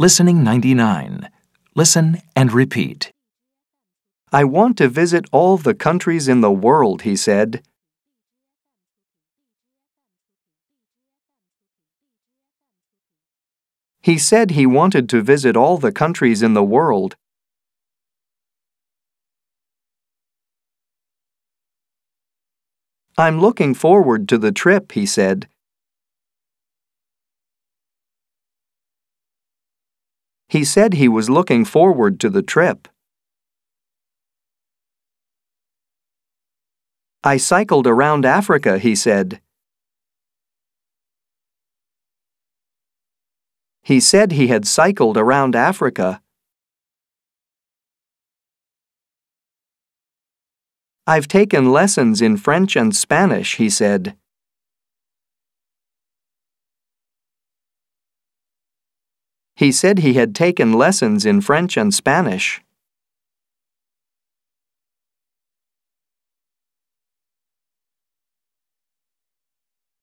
Listening 99. Listen and repeat. I want to visit all the countries in the world, he said. He said he wanted to visit all the countries in the world. I'm looking forward to the trip, he said. He said he was looking forward to the trip. I cycled around Africa, he said. He said he had cycled around Africa. I've taken lessons in French and Spanish, he said. He said he had taken lessons in French and Spanish.